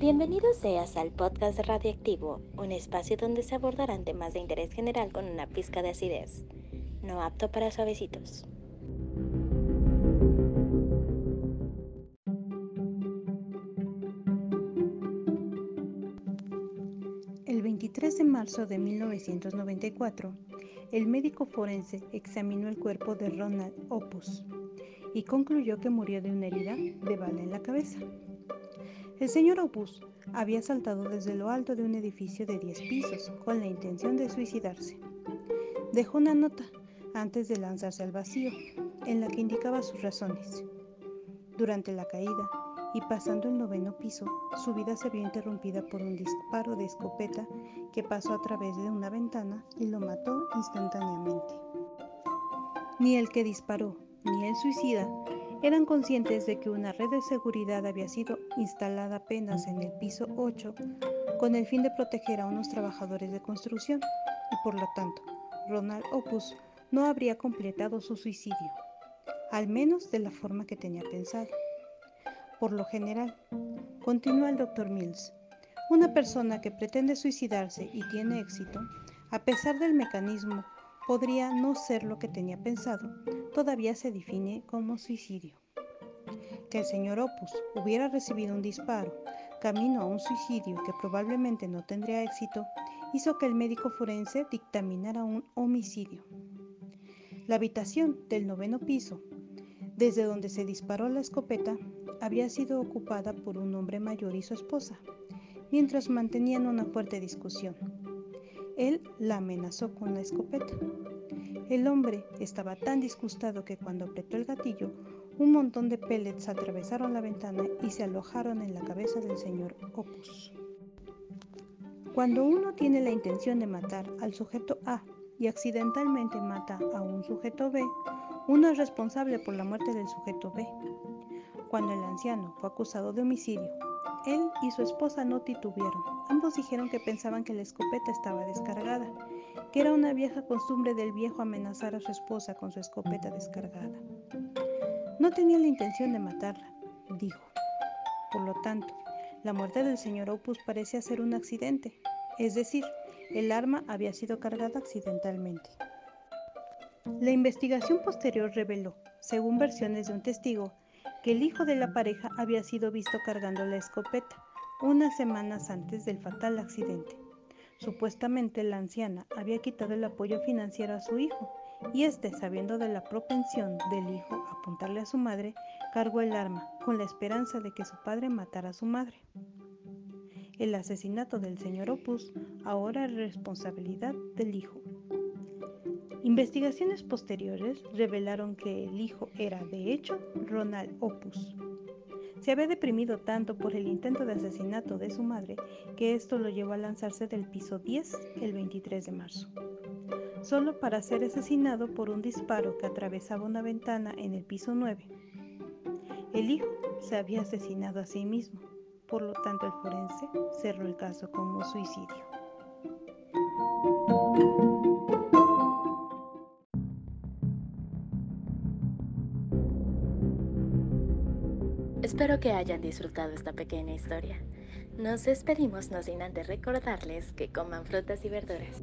Bienvenido seas al podcast Radioactivo, un espacio donde se abordarán temas de interés general con una pizca de acidez, no apto para suavecitos. El 23 de marzo de 1994, el médico forense examinó el cuerpo de Ronald Opus y concluyó que murió de una herida de bala en la cabeza. El señor Opus había saltado desde lo alto de un edificio de 10 pisos con la intención de suicidarse. Dejó una nota antes de lanzarse al vacío en la que indicaba sus razones. Durante la caída y pasando el noveno piso, su vida se vio interrumpida por un disparo de escopeta que pasó a través de una ventana y lo mató instantáneamente. Ni el que disparó ni el suicida eran conscientes de que una red de seguridad había sido instalada apenas en el piso 8 con el fin de proteger a unos trabajadores de construcción y por lo tanto Ronald Opus no habría completado su suicidio, al menos de la forma que tenía pensado. Por lo general, continúa el Dr. Mills, una persona que pretende suicidarse y tiene éxito, a pesar del mecanismo, podría no ser lo que tenía pensado, todavía se define como suicidio. Que el señor Opus hubiera recibido un disparo camino a un suicidio que probablemente no tendría éxito, hizo que el médico forense dictaminara un homicidio. La habitación del noveno piso, desde donde se disparó la escopeta, había sido ocupada por un hombre mayor y su esposa, mientras mantenían una fuerte discusión. Él la amenazó con la escopeta. El hombre estaba tan disgustado que cuando apretó el gatillo, un montón de pellets atravesaron la ventana y se alojaron en la cabeza del señor Opus. Cuando uno tiene la intención de matar al sujeto A y accidentalmente mata a un sujeto B, uno es responsable por la muerte del sujeto B. Cuando el anciano fue acusado de homicidio, él y su esposa no titubieron. Ambos dijeron que pensaban que la escopeta estaba descargada que era una vieja costumbre del viejo amenazar a su esposa con su escopeta descargada. No tenía la intención de matarla, dijo. Por lo tanto, la muerte del señor Opus parecía ser un accidente, es decir, el arma había sido cargada accidentalmente. La investigación posterior reveló, según versiones de un testigo, que el hijo de la pareja había sido visto cargando la escopeta unas semanas antes del fatal accidente. Supuestamente la anciana había quitado el apoyo financiero a su hijo y éste, sabiendo de la propensión del hijo a apuntarle a su madre, cargó el arma con la esperanza de que su padre matara a su madre. El asesinato del señor Opus ahora es responsabilidad del hijo. Investigaciones posteriores revelaron que el hijo era, de hecho, Ronald Opus, se había deprimido tanto por el intento de asesinato de su madre que esto lo llevó a lanzarse del piso 10 el 23 de marzo, solo para ser asesinado por un disparo que atravesaba una ventana en el piso 9. El hijo se había asesinado a sí mismo, por lo tanto el forense cerró el caso como suicidio. Espero que hayan disfrutado esta pequeña historia. Nos despedimos no sin antes recordarles que coman frutas y verduras.